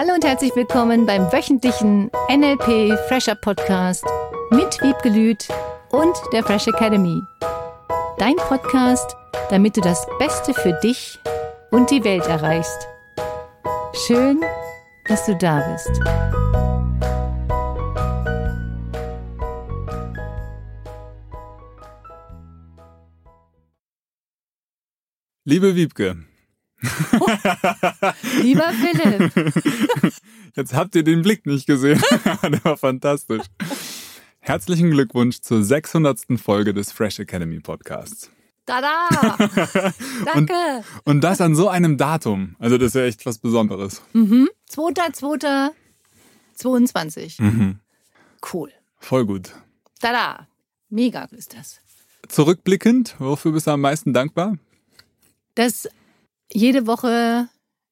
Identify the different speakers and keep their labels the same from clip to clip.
Speaker 1: Hallo und herzlich willkommen beim wöchentlichen NLP Fresher Podcast mit Wiebke Lüth und der Fresh Academy. Dein Podcast, damit du das Beste für dich und die Welt erreichst. Schön, dass du da bist.
Speaker 2: Liebe Wiebke.
Speaker 1: Lieber Philipp.
Speaker 2: Jetzt habt ihr den Blick nicht gesehen. Der war fantastisch. Herzlichen Glückwunsch zur 600. Folge des Fresh Academy Podcasts.
Speaker 1: Tada! Danke.
Speaker 2: Und, und das an so einem Datum. Also das ist ja echt was Besonderes.
Speaker 1: Mhm. 2.2.22.
Speaker 2: Mhm.
Speaker 1: Cool.
Speaker 2: Voll gut.
Speaker 1: Tada! Mega ist das.
Speaker 2: Zurückblickend, wofür bist du am meisten dankbar?
Speaker 1: Dass jede Woche,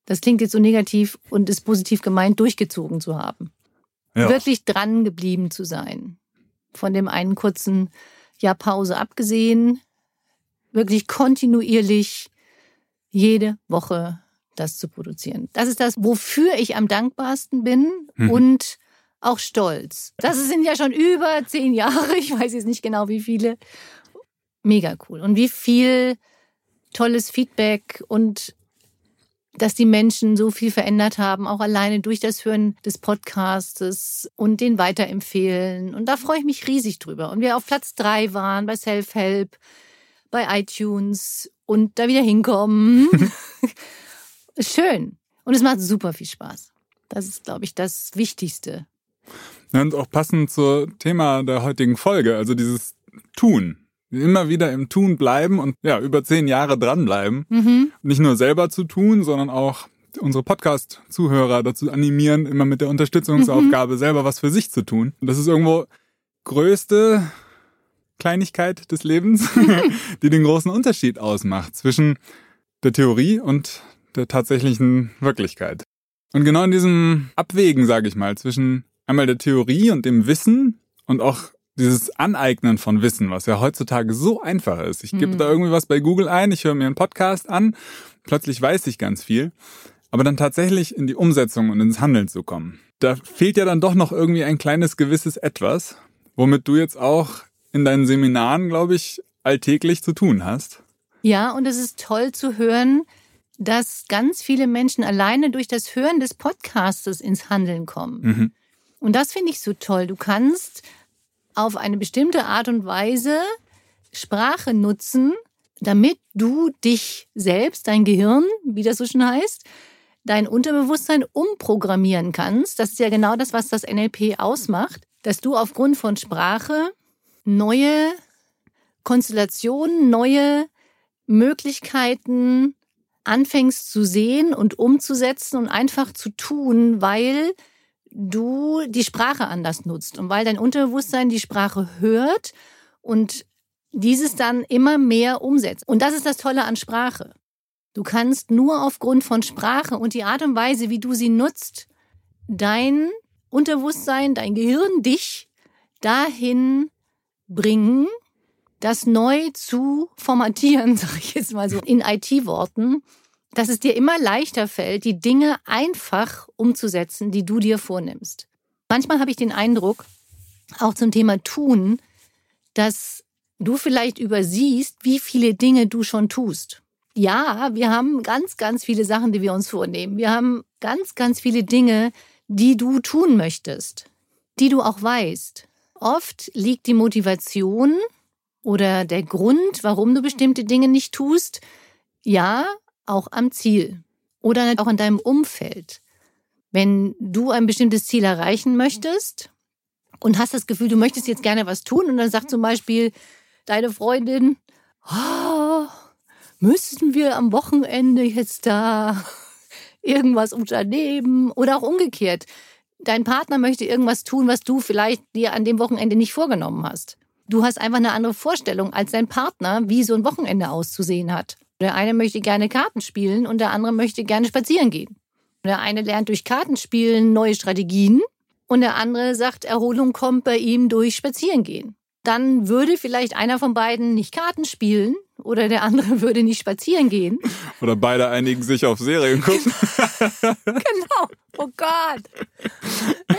Speaker 1: das klingt jetzt so negativ und ist positiv gemeint, durchgezogen zu haben.
Speaker 2: Ja.
Speaker 1: Wirklich dran geblieben zu sein. Von dem einen kurzen Jahr Pause abgesehen, wirklich kontinuierlich jede Woche das zu produzieren. Das ist das, wofür ich am dankbarsten bin
Speaker 2: Mhm.
Speaker 1: und auch stolz. Das sind ja schon über zehn Jahre, ich weiß jetzt nicht genau wie viele. Mega cool. Und wie viel tolles Feedback und dass die Menschen so viel verändert haben, auch alleine durch das Hören des Podcastes und den weiterempfehlen. Und da freue ich mich riesig drüber. Und wir auf Platz drei waren bei Self-Help, bei iTunes und da wieder hinkommen. Schön. Und es macht super viel Spaß. Das ist, glaube ich, das Wichtigste.
Speaker 2: Ja, Und auch passend zum Thema der heutigen Folge, also dieses Tun. Immer wieder im Tun bleiben und ja, über zehn Jahre dranbleiben.
Speaker 1: Mhm.
Speaker 2: Nicht nur selber zu tun, sondern auch unsere Podcast-Zuhörer dazu animieren, immer mit der Unterstützungsaufgabe selber was für sich zu tun. Und das ist irgendwo größte Kleinigkeit des Lebens, die den großen Unterschied ausmacht zwischen der Theorie und der tatsächlichen Wirklichkeit. Und genau in diesem Abwägen, sage ich mal, zwischen einmal der Theorie und dem Wissen und auch dieses Aneignen von Wissen, was ja heutzutage so einfach ist. Ich gebe
Speaker 1: Mhm.
Speaker 2: da irgendwie was bei Google ein, ich höre mir einen Podcast an, plötzlich weiß ich ganz viel, aber dann tatsächlich in die Umsetzung und ins Handeln zu kommen. Da fehlt ja dann doch noch irgendwie ein kleines gewisses Etwas, womit du jetzt auch in deinen Seminaren, glaube ich, alltäglich zu tun hast.
Speaker 1: Ja, und es ist toll zu hören, dass ganz viele Menschen alleine durch das Hören des Podcastes ins Handeln kommen.
Speaker 2: Mhm.
Speaker 1: Und das finde ich so toll. Du kannst auf eine bestimmte Art und Weise Sprache nutzen, damit du dich selbst, dein Gehirn, wie das so schön heißt, dein Unterbewusstsein umprogrammieren kannst. Das ist ja genau das, was das NLP ausmacht, dass du aufgrund von Sprache neue Konstellationen, neue Möglichkeiten anfängst zu sehen und umzusetzen und einfach zu tun, weil du die Sprache anders nutzt und weil dein Unterbewusstsein die Sprache hört und dieses dann immer mehr umsetzt. Und das ist das Tolle an Sprache. Du kannst nur aufgrund von Sprache und die Art und Weise, wie du sie nutzt, dein Unterbewusstsein, dein Gehirn, dich dahin bringen, das neu zu formatieren, sage ich jetzt mal so in IT-Worten, dass es dir immer leichter fällt, die Dinge einfach umzusetzen, die du dir vornimmst. Manchmal habe ich den Eindruck, auch zum Thema Tun, dass du vielleicht übersiehst, wie viele Dinge du schon tust. Ja, wir haben ganz, ganz viele Sachen, die wir uns vornehmen. Wir haben ganz, ganz viele Dinge, die du tun möchtest, die du auch weißt. Oft liegt die Motivation oder der Grund, warum du bestimmte Dinge nicht tust, ja, auch am Ziel oder auch in deinem Umfeld. Wenn du ein bestimmtes Ziel erreichen möchtest und hast das Gefühl, du möchtest jetzt gerne was tun und dann sagt zum Beispiel deine Freundin, oh, müssten wir am Wochenende jetzt da irgendwas unternehmen oder auch umgekehrt. Dein Partner möchte irgendwas tun, was du vielleicht dir an dem Wochenende nicht vorgenommen hast. Du hast einfach eine andere Vorstellung als dein Partner, wie so ein Wochenende auszusehen hat. Der eine möchte gerne Karten spielen und der andere möchte gerne spazieren gehen. Der eine lernt durch Kartenspielen neue Strategien und der andere sagt, Erholung kommt bei ihm durch Spazierengehen. Dann würde vielleicht einer von beiden nicht Karten spielen oder der andere würde nicht spazieren gehen.
Speaker 2: Oder beide einigen sich auf Serien gucken.
Speaker 1: Genau. oh Gott,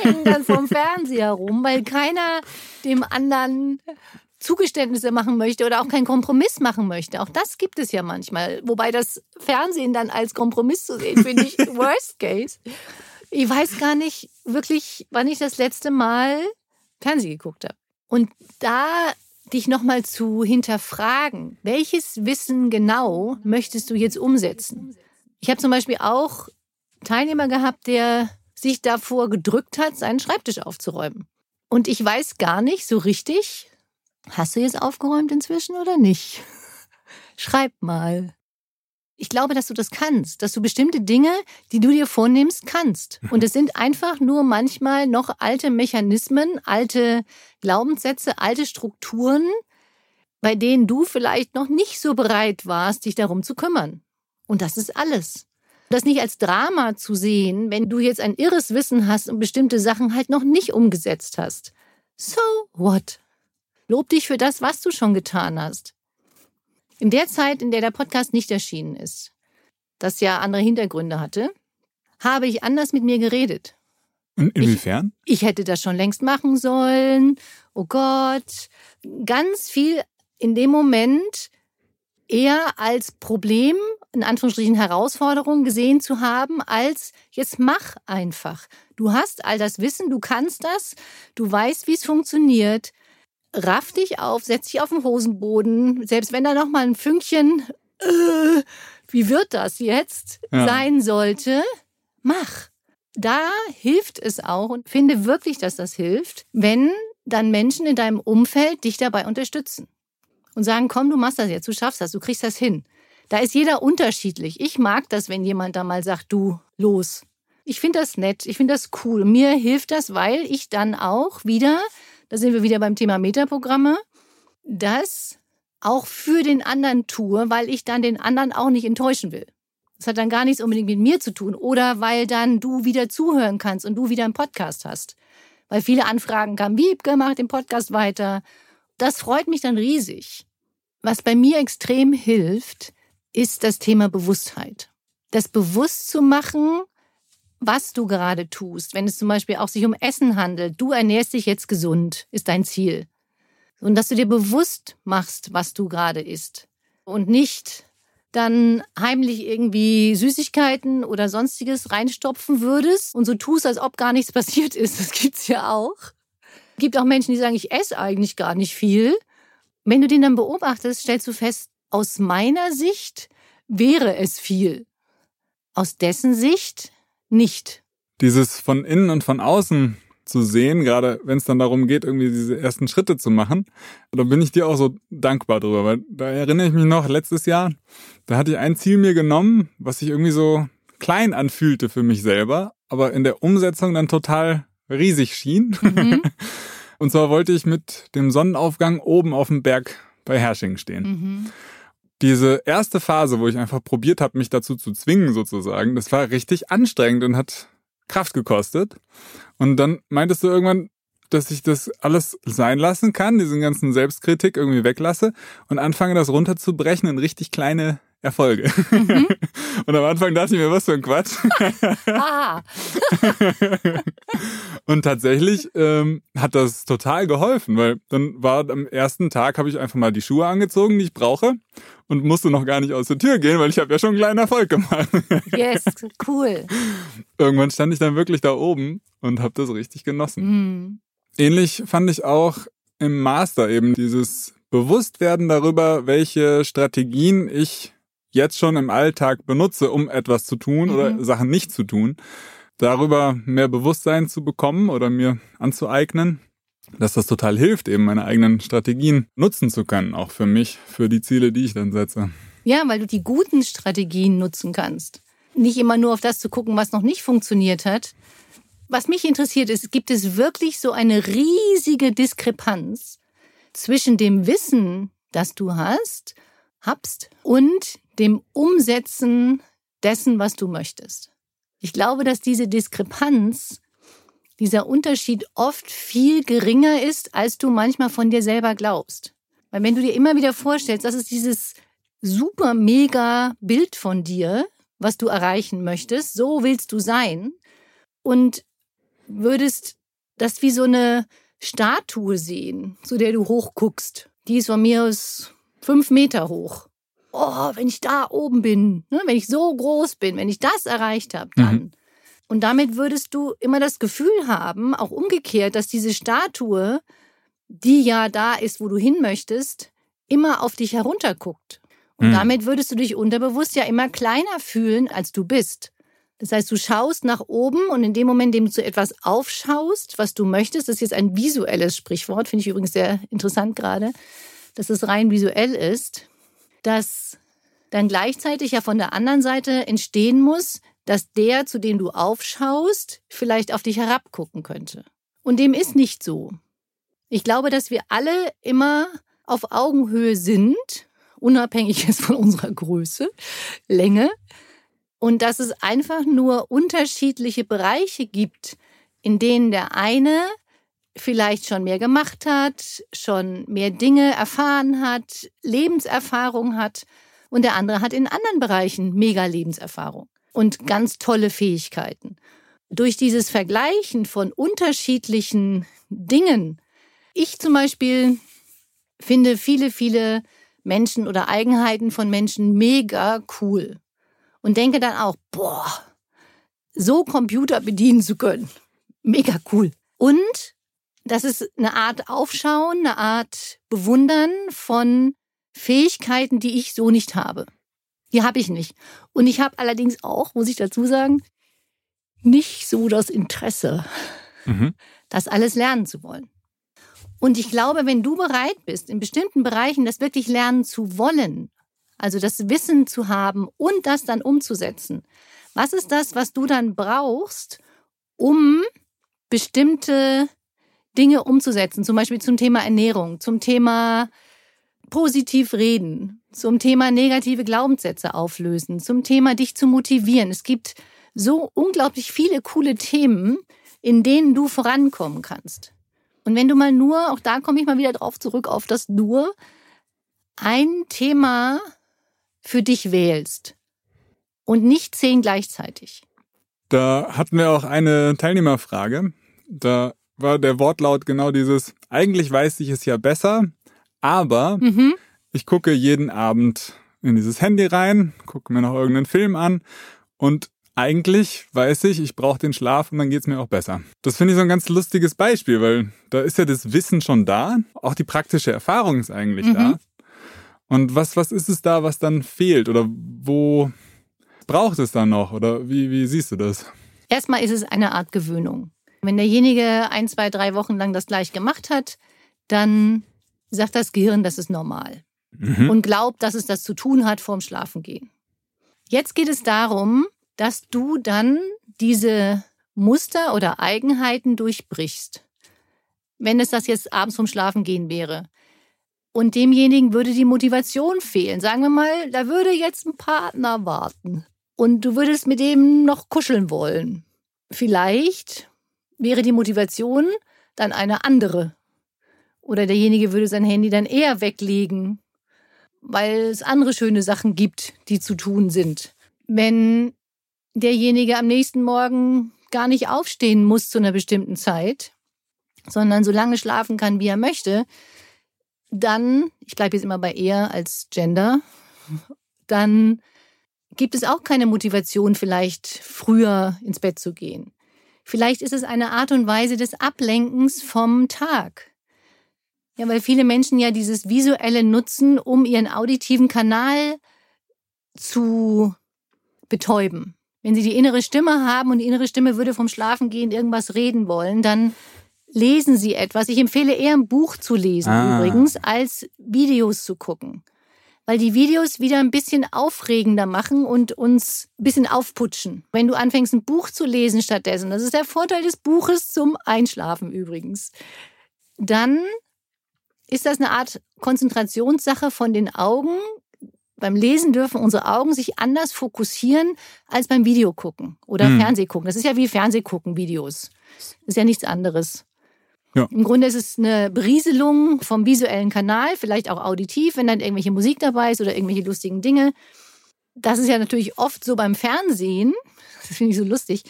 Speaker 1: hängen dann vom Fernseher rum, weil keiner dem anderen Zugeständnisse machen möchte oder auch keinen Kompromiss machen möchte. Auch das gibt es ja manchmal. Wobei das Fernsehen dann als Kompromiss zu sehen, finde ich worst case. Ich weiß gar nicht wirklich, wann ich das letzte Mal Fernsehen geguckt habe. Und da dich nochmal zu hinterfragen, welches Wissen genau möchtest du jetzt umsetzen? Ich habe zum Beispiel auch Teilnehmer gehabt, der sich davor gedrückt hat, seinen Schreibtisch aufzuräumen. Und ich weiß gar nicht so richtig, hast du jetzt aufgeräumt inzwischen oder nicht? Schreib mal. Ich glaube, dass du das kannst, dass du bestimmte Dinge, die du dir vornimmst, kannst. Und es sind einfach nur manchmal noch alte Mechanismen, alte Glaubenssätze, alte Strukturen, bei denen du vielleicht noch nicht so bereit warst, dich darum zu kümmern. Und das ist alles. Das nicht als Drama zu sehen, wenn du jetzt ein irres Wissen hast und bestimmte Sachen halt noch nicht umgesetzt hast. So what? Lob dich für das, was du schon getan hast. In der Zeit, in der der Podcast nicht erschienen ist, das ja andere Hintergründe hatte, habe ich anders mit mir geredet.
Speaker 2: Inwiefern?
Speaker 1: Ich, ich hätte das schon längst machen sollen. Oh Gott. Ganz viel in dem Moment eher als Problem, in Anführungsstrichen Herausforderung gesehen zu haben, als jetzt mach einfach. Du hast all das Wissen, du kannst das, du weißt, wie es funktioniert. Raff dich auf, setz dich auf den Hosenboden, selbst wenn da noch mal ein Fünkchen, äh, wie wird das jetzt ja. sein sollte, mach. Da hilft es auch und finde wirklich, dass das hilft, wenn dann Menschen in deinem Umfeld dich dabei unterstützen und sagen, komm, du machst das jetzt, du schaffst das, du kriegst das hin. Da ist jeder unterschiedlich. Ich mag das, wenn jemand da mal sagt, du, los. Ich finde das nett, ich finde das cool. Mir hilft das, weil ich dann auch wieder, da sind wir wieder beim Thema Metaprogramme, das auch für den anderen tue, weil ich dann den anderen auch nicht enttäuschen will. Das hat dann gar nichts unbedingt mit mir zu tun oder weil dann du wieder zuhören kannst und du wieder einen Podcast hast. Weil viele Anfragen kamen, wie gemacht den Podcast weiter. Das freut mich dann riesig. Was bei mir extrem hilft, ist das Thema Bewusstheit. Das bewusst zu machen, was du gerade tust. Wenn es zum Beispiel auch sich um Essen handelt, du ernährst dich jetzt gesund, ist dein Ziel. Und dass du dir bewusst machst, was du gerade isst. Und nicht dann heimlich irgendwie Süßigkeiten oder sonstiges reinstopfen würdest und so tust, als ob gar nichts passiert ist. Das gibt's ja auch. Es gibt auch Menschen, die sagen, ich esse eigentlich gar nicht viel. Wenn du den dann beobachtest, stellst du fest, aus meiner Sicht wäre es viel. Aus dessen Sicht nicht.
Speaker 2: Dieses von innen und von außen zu sehen, gerade wenn es dann darum geht, irgendwie diese ersten Schritte zu machen, da bin ich dir auch so dankbar drüber, weil da erinnere ich mich noch, letztes Jahr, da hatte ich ein Ziel mir genommen, was sich irgendwie so klein anfühlte für mich selber, aber in der Umsetzung dann total riesig schien. Mhm. Und zwar wollte ich mit dem Sonnenaufgang oben auf dem Berg bei Hersching stehen. Mhm. Diese erste Phase, wo ich einfach probiert habe, mich dazu zu zwingen, sozusagen, das war richtig anstrengend und hat Kraft gekostet. Und dann meintest du irgendwann, dass ich das alles sein lassen kann, diesen ganzen Selbstkritik irgendwie weglasse und anfange, das runterzubrechen in richtig kleine Erfolge. Mhm. Und am Anfang dachte ich mir, was für ein Quatsch. Ah. und tatsächlich ähm, hat das total geholfen, weil dann war am ersten Tag, habe ich einfach mal die Schuhe angezogen, die ich brauche und musste noch gar nicht aus der Tür gehen, weil ich habe ja schon einen kleinen Erfolg gemacht.
Speaker 1: yes, cool.
Speaker 2: Irgendwann stand ich dann wirklich da oben und habe das richtig genossen. Mhm. Ähnlich fand ich auch im Master eben dieses Bewusstwerden darüber, welche Strategien ich jetzt schon im Alltag benutze, um etwas zu tun mhm. oder Sachen nicht zu tun, darüber mehr Bewusstsein zu bekommen oder mir anzueignen, dass das total hilft, eben meine eigenen Strategien nutzen zu können, auch für mich, für die Ziele, die ich dann setze.
Speaker 1: Ja, weil du die guten Strategien nutzen kannst. Nicht immer nur auf das zu gucken, was noch nicht funktioniert hat. Was mich interessiert ist, gibt es wirklich so eine riesige Diskrepanz zwischen dem Wissen, das du hast, habst, und dem Umsetzen dessen, was du möchtest. Ich glaube, dass diese Diskrepanz, dieser Unterschied oft viel geringer ist, als du manchmal von dir selber glaubst. Weil wenn du dir immer wieder vorstellst, das ist dieses super mega Bild von dir, was du erreichen möchtest, so willst du sein. und würdest das wie so eine Statue sehen, zu der du hochguckst. Die ist von mir aus fünf Meter hoch. Oh, wenn ich da oben bin, ne, wenn ich so groß bin, wenn ich das erreicht habe, dann. Mhm. Und damit würdest du immer das Gefühl haben, auch umgekehrt, dass diese Statue, die ja da ist, wo du hin möchtest, immer auf dich herunterguckt. Und mhm. damit würdest du dich unterbewusst ja immer kleiner fühlen, als du bist. Das heißt, du schaust nach oben und in dem Moment, in dem du zu etwas aufschaust, was du möchtest, das ist jetzt ein visuelles Sprichwort, finde ich übrigens sehr interessant gerade, dass es rein visuell ist, dass dann gleichzeitig ja von der anderen Seite entstehen muss, dass der, zu dem du aufschaust, vielleicht auf dich herabgucken könnte. Und dem ist nicht so. Ich glaube, dass wir alle immer auf Augenhöhe sind, unabhängig jetzt von unserer Größe, Länge, und dass es einfach nur unterschiedliche Bereiche gibt, in denen der eine vielleicht schon mehr gemacht hat, schon mehr Dinge erfahren hat, Lebenserfahrung hat und der andere hat in anderen Bereichen mega Lebenserfahrung und ganz tolle Fähigkeiten. Durch dieses Vergleichen von unterschiedlichen Dingen, ich zum Beispiel finde viele, viele Menschen oder Eigenheiten von Menschen mega cool und denke dann auch, boah, so Computer bedienen zu können, mega cool. Und das ist eine Art Aufschauen, eine Art Bewundern von Fähigkeiten, die ich so nicht habe. Die habe ich nicht. Und ich habe allerdings auch, muss ich dazu sagen, nicht so das Interesse, mhm. das alles lernen zu wollen. Und ich glaube, wenn du bereit bist, in bestimmten Bereichen das wirklich lernen zu wollen, also das Wissen zu haben und das dann umzusetzen, was ist das, was du dann brauchst, um bestimmte Dinge umzusetzen, zum Beispiel zum Thema Ernährung, zum Thema positiv reden, zum Thema negative Glaubenssätze auflösen, zum Thema dich zu motivieren. Es gibt so unglaublich viele coole Themen, in denen du vorankommen kannst. Und wenn du mal nur, auch da komme ich mal wieder drauf zurück, auf das nur, ein Thema für dich wählst und nicht zehn gleichzeitig.
Speaker 2: Da hatten wir auch eine Teilnehmerfrage. Da war der Wortlaut genau dieses, eigentlich weiß ich es ja besser, aber mhm. ich gucke jeden Abend in dieses Handy rein, gucke mir noch irgendeinen Film an und eigentlich weiß ich, ich brauche den Schlaf und dann geht's mir auch besser. Das finde ich so ein ganz lustiges Beispiel, weil da ist ja das Wissen schon da, auch die praktische Erfahrung ist eigentlich mhm. da. Und was, was ist es da, was dann fehlt oder wo braucht es dann noch oder wie, wie siehst du das?
Speaker 1: Erstmal ist es eine Art Gewöhnung. Wenn derjenige ein, zwei, drei Wochen lang das gleich gemacht hat, dann sagt das Gehirn, das ist normal. Mhm. Und glaubt, dass es das zu tun hat vorm Schlafengehen. Jetzt geht es darum, dass du dann diese Muster oder Eigenheiten durchbrichst. Wenn es das jetzt abends vom Schlafengehen wäre. Und demjenigen würde die Motivation fehlen. Sagen wir mal, da würde jetzt ein Partner warten. Und du würdest mit dem noch kuscheln wollen. Vielleicht wäre die Motivation dann eine andere. Oder derjenige würde sein Handy dann eher weglegen, weil es andere schöne Sachen gibt, die zu tun sind. Wenn derjenige am nächsten Morgen gar nicht aufstehen muss zu einer bestimmten Zeit, sondern so lange schlafen kann, wie er möchte, dann, ich bleibe jetzt immer bei er als Gender, dann gibt es auch keine Motivation, vielleicht früher ins Bett zu gehen. Vielleicht ist es eine Art und Weise des Ablenkens vom Tag. Ja, weil viele Menschen ja dieses visuelle nutzen, um ihren auditiven Kanal zu betäuben. Wenn sie die innere Stimme haben und die innere Stimme würde vom Schlafengehen irgendwas reden wollen, dann lesen sie etwas. Ich empfehle eher ein Buch zu lesen ah. übrigens, als Videos zu gucken weil die Videos wieder ein bisschen aufregender machen und uns ein bisschen aufputschen. Wenn du anfängst, ein Buch zu lesen stattdessen, das ist der Vorteil des Buches zum Einschlafen übrigens, dann ist das eine Art Konzentrationssache von den Augen. Beim Lesen dürfen unsere Augen sich anders fokussieren als beim Videogucken oder hm. Fernsehgucken. Das ist ja wie Fernsehgucken, Videos. Das ist ja nichts anderes. Ja. Im Grunde ist es eine Berieselung vom visuellen Kanal, vielleicht auch auditiv, wenn dann irgendwelche Musik dabei ist oder irgendwelche lustigen Dinge. Das ist ja natürlich oft so beim Fernsehen, das finde ich so lustig,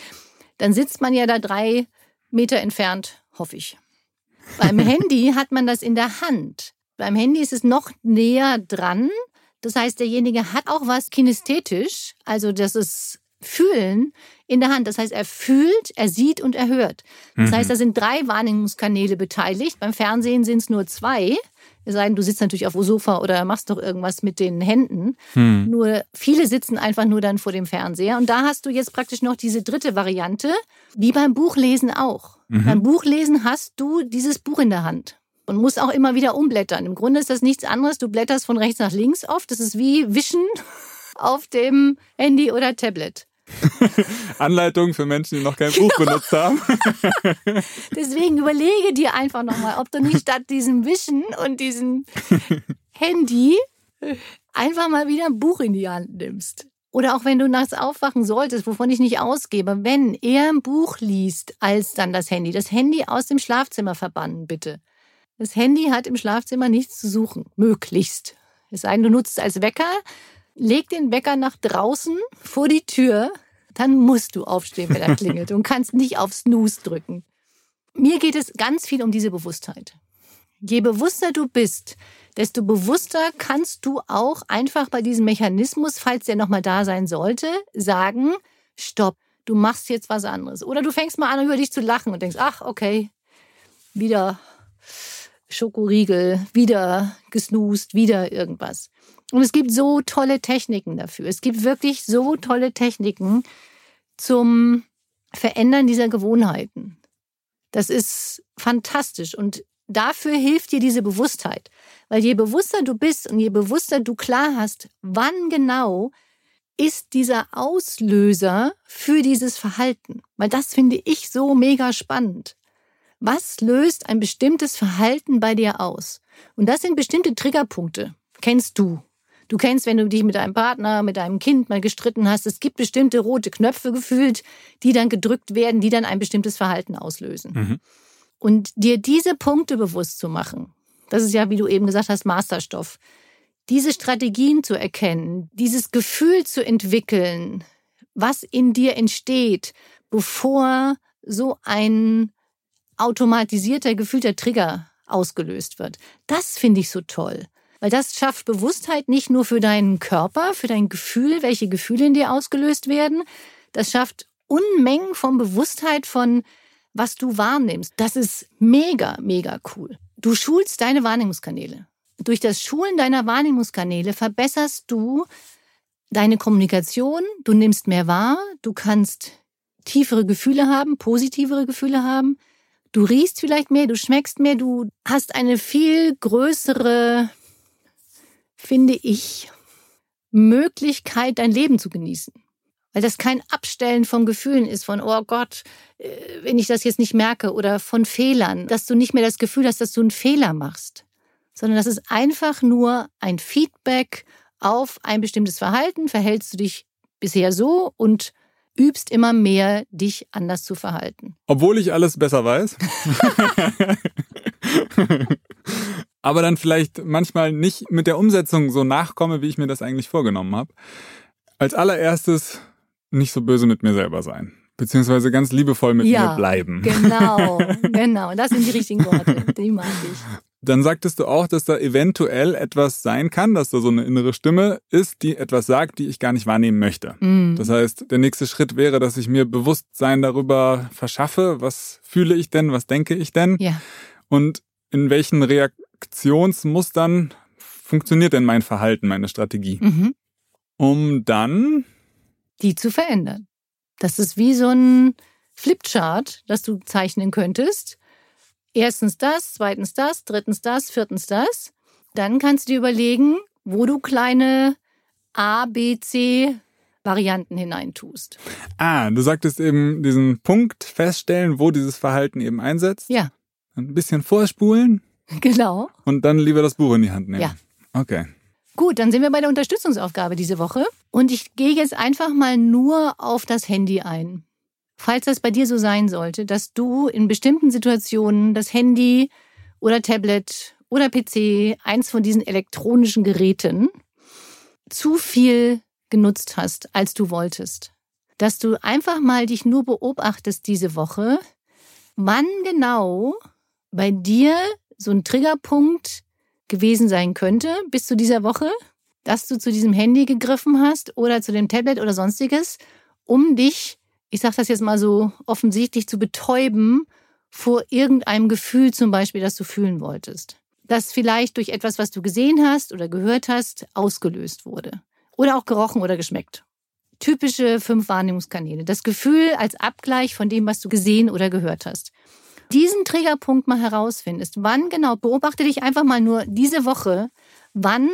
Speaker 1: dann sitzt man ja da drei Meter entfernt, hoffe ich. Beim Handy hat man das in der Hand. Beim Handy ist es noch näher dran. Das heißt, derjenige hat auch was kinästhetisch, also das ist Fühlen in der Hand. Das heißt, er fühlt, er sieht und er hört. Das mhm. heißt, da sind drei Wahrnehmungskanäle beteiligt. Beim Fernsehen sind es nur zwei. Es sei denn, du sitzt natürlich auf dem Sofa oder machst doch irgendwas mit den Händen. Hm. Nur viele sitzen einfach nur dann vor dem Fernseher. Und da hast du jetzt praktisch noch diese dritte Variante, wie beim Buchlesen auch. Mhm. Beim Buchlesen hast du dieses Buch in der Hand und musst auch immer wieder umblättern. Im Grunde ist das nichts anderes. Du blätterst von rechts nach links oft. Das ist wie Wischen auf dem Handy oder Tablet.
Speaker 2: Anleitung für Menschen, die noch kein Buch benutzt haben.
Speaker 1: Deswegen überlege dir einfach nochmal, ob du nicht statt diesem Wischen und diesem Handy einfach mal wieder ein Buch in die Hand nimmst. Oder auch wenn du nachts aufwachen solltest, wovon ich nicht ausgebe, wenn er ein Buch liest als dann das Handy. Das Handy aus dem Schlafzimmer verbannen, bitte. Das Handy hat im Schlafzimmer nichts zu suchen, möglichst. Es sei denn, du nutzt es als Wecker, leg den Wecker nach draußen vor die Tür, dann musst du aufstehen, wenn er klingelt und kannst nicht auf Snooze drücken. Mir geht es ganz viel um diese Bewusstheit. Je bewusster du bist, desto bewusster kannst du auch einfach bei diesem Mechanismus, falls der nochmal da sein sollte, sagen, stopp, du machst jetzt was anderes. Oder du fängst mal an, über dich zu lachen und denkst, ach, okay, wieder Schokoriegel, wieder gesnoost, wieder irgendwas. Und es gibt so tolle Techniken dafür. Es gibt wirklich so tolle Techniken zum Verändern dieser Gewohnheiten. Das ist fantastisch und dafür hilft dir diese Bewusstheit. Weil je bewusster du bist und je bewusster du klar hast, wann genau ist dieser Auslöser für dieses Verhalten. Weil das finde ich so mega spannend. Was löst ein bestimmtes Verhalten bei dir aus? Und das sind bestimmte Triggerpunkte. Kennst du? Du kennst, wenn du dich mit deinem Partner, mit deinem Kind mal gestritten hast, es gibt bestimmte rote Knöpfe gefühlt, die dann gedrückt werden, die dann ein bestimmtes Verhalten auslösen. Mhm. Und dir diese Punkte bewusst zu machen, das ist ja, wie du eben gesagt hast, Masterstoff. Diese Strategien zu erkennen, dieses Gefühl zu entwickeln, was in dir entsteht, bevor so ein automatisierter, gefühlter Trigger ausgelöst wird. Das finde ich so toll. Weil das schafft Bewusstheit nicht nur für deinen Körper, für dein Gefühl, welche Gefühle in dir ausgelöst werden. Das schafft Unmengen von Bewusstheit von, was du wahrnimmst. Das ist mega, mega cool. Du schulst deine Wahrnehmungskanäle. Durch das Schulen deiner Wahrnehmungskanäle verbesserst du deine Kommunikation, du nimmst mehr wahr, du kannst tiefere Gefühle haben, positivere Gefühle haben, du riechst vielleicht mehr, du schmeckst mehr, du hast eine viel größere finde ich, Möglichkeit, dein Leben zu genießen. Weil das kein Abstellen von Gefühlen ist, von, oh Gott, äh, wenn ich das jetzt nicht merke, oder von Fehlern, dass du nicht mehr das Gefühl hast, dass du einen Fehler machst, sondern das ist einfach nur ein Feedback auf ein bestimmtes Verhalten, verhältst du dich bisher so und übst immer mehr, dich anders zu verhalten.
Speaker 2: Obwohl ich alles besser weiß. aber dann vielleicht manchmal nicht mit der Umsetzung so nachkomme, wie ich mir das eigentlich vorgenommen habe. Als allererstes nicht so böse mit mir selber sein. Beziehungsweise ganz liebevoll mit ja, mir bleiben.
Speaker 1: Genau, genau. Das sind die richtigen Worte. Die mag ich.
Speaker 2: Dann sagtest du auch, dass da eventuell etwas sein kann, dass da so eine innere Stimme ist, die etwas sagt, die ich gar nicht wahrnehmen möchte. Mm. Das heißt, der nächste Schritt wäre, dass ich mir Bewusstsein darüber verschaffe, was fühle ich denn, was denke ich denn ja. und in welchen Reaktionsmustern funktioniert denn mein Verhalten, meine Strategie, mhm. um dann
Speaker 1: die zu verändern. Das ist wie so ein Flipchart, das du zeichnen könntest. Erstens das, zweitens das, drittens das, viertens das. Dann kannst du dir überlegen, wo du kleine A, B, C Varianten hineintust.
Speaker 2: Ah, du sagtest eben diesen Punkt feststellen, wo dieses Verhalten eben einsetzt.
Speaker 1: Ja.
Speaker 2: Ein bisschen vorspulen.
Speaker 1: Genau.
Speaker 2: Und dann lieber das Buch in die Hand nehmen. Ja. Okay.
Speaker 1: Gut, dann sind wir bei der Unterstützungsaufgabe diese Woche. Und ich gehe jetzt einfach mal nur auf das Handy ein. Falls das bei dir so sein sollte, dass du in bestimmten Situationen das Handy oder Tablet oder PC, eins von diesen elektronischen Geräten, zu viel genutzt hast, als du wolltest. dass du einfach mal dich nur beobachtest diese Woche, wann genau bei dir so ein Triggerpunkt gewesen sein könnte bis zu dieser Woche, dass du zu diesem Handy gegriffen hast oder zu dem Tablet oder sonstiges, um dich, ich sage das jetzt mal so offensichtlich, zu betäuben vor irgendeinem Gefühl zum Beispiel, das du fühlen wolltest. Das vielleicht durch etwas, was du gesehen hast oder gehört hast, ausgelöst wurde. Oder auch gerochen oder geschmeckt. Typische fünf Wahrnehmungskanäle. Das Gefühl als Abgleich von dem, was du gesehen oder gehört hast. Diesen Triggerpunkt mal herausfindest. Wann genau, beobachte dich einfach mal nur diese Woche. Wann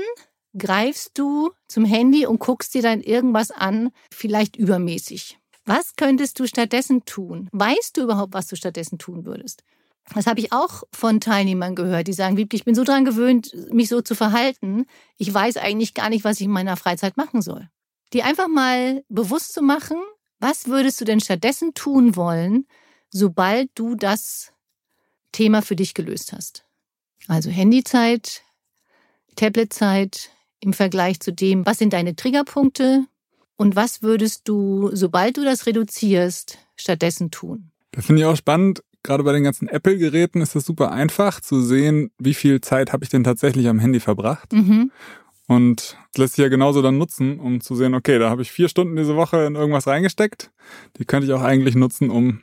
Speaker 1: greifst du zum Handy und guckst dir dann irgendwas an, vielleicht übermäßig. Was könntest du stattdessen tun? Weißt du überhaupt, was du stattdessen tun würdest? Das habe ich auch von Teilnehmern gehört, die sagen, ich bin so dran gewöhnt, mich so zu verhalten. Ich weiß eigentlich gar nicht, was ich in meiner Freizeit machen soll. Die einfach mal bewusst zu machen, was würdest du denn stattdessen tun wollen, sobald du das Thema für dich gelöst hast? Also Handyzeit, Tabletzeit, im Vergleich zu dem, was sind deine Triggerpunkte und was würdest du, sobald du das reduzierst, stattdessen tun?
Speaker 2: Das finde ich auch spannend. Gerade bei den ganzen Apple-Geräten ist es super einfach zu sehen, wie viel Zeit habe ich denn tatsächlich am Handy verbracht. Mhm. Und das lässt sich ja genauso dann nutzen, um zu sehen, okay, da habe ich vier Stunden diese Woche in irgendwas reingesteckt. Die könnte ich auch eigentlich nutzen, um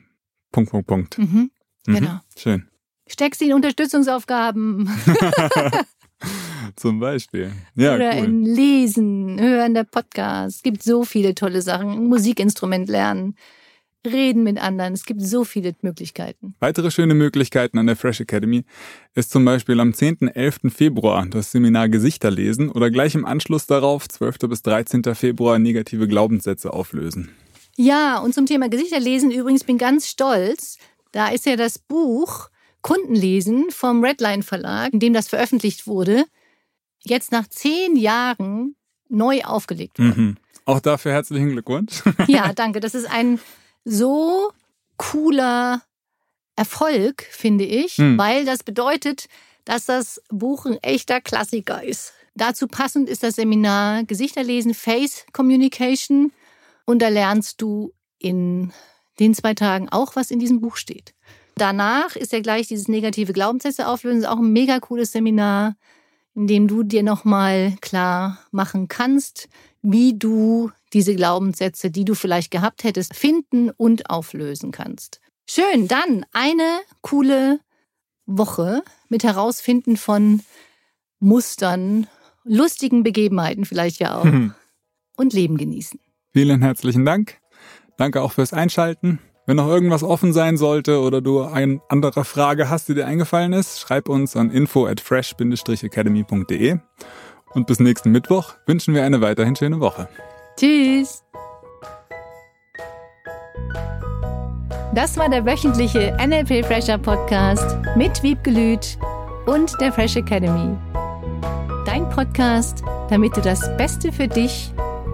Speaker 2: Punkt, Punkt, Punkt. Mhm.
Speaker 1: Mhm. Genau.
Speaker 2: Schön.
Speaker 1: Steck sie in Unterstützungsaufgaben.
Speaker 2: Zum Beispiel. Ja,
Speaker 1: Oder cool. in Lesen, Hören der Podcast. Es gibt so viele tolle Sachen. Musikinstrument lernen, reden mit anderen. Es gibt so viele Möglichkeiten.
Speaker 2: Weitere schöne Möglichkeiten an der Fresh Academy ist zum Beispiel am 10. 11. Februar das Seminar Gesichter lesen oder gleich im Anschluss darauf, 12. bis 13. Februar, negative Glaubenssätze auflösen.
Speaker 1: Ja, und zum Thema Gesichter lesen übrigens bin ganz stolz. Da ist ja das Buch Kundenlesen vom Redline Verlag, in dem das veröffentlicht wurde, jetzt nach zehn Jahren neu aufgelegt worden. Mhm.
Speaker 2: Auch dafür herzlichen Glückwunsch.
Speaker 1: ja, danke. Das ist ein so cooler Erfolg, finde ich, mhm. weil das bedeutet, dass das Buch ein echter Klassiker ist. Dazu passend ist das Seminar Gesichterlesen, Face Communication. Und da lernst du in den zwei Tagen auch, was in diesem Buch steht. Danach ist ja gleich dieses negative Glaubenssätze auflösen, ist auch ein mega cooles Seminar, in dem du dir nochmal klar machen kannst, wie du diese Glaubenssätze, die du vielleicht gehabt hättest, finden und auflösen kannst. Schön, dann eine coole Woche mit Herausfinden von Mustern, lustigen Begebenheiten vielleicht ja auch und Leben genießen.
Speaker 2: Vielen herzlichen Dank. Danke auch fürs Einschalten. Wenn noch irgendwas offen sein sollte oder du eine andere Frage hast, die dir eingefallen ist, schreib uns an info at fresh-academy.de. Und bis nächsten Mittwoch wünschen wir eine weiterhin schöne Woche.
Speaker 1: Tschüss! Das war der wöchentliche NLP Fresher Podcast mit Wiebgelüt und der Fresh Academy. Dein Podcast, damit du das Beste für dich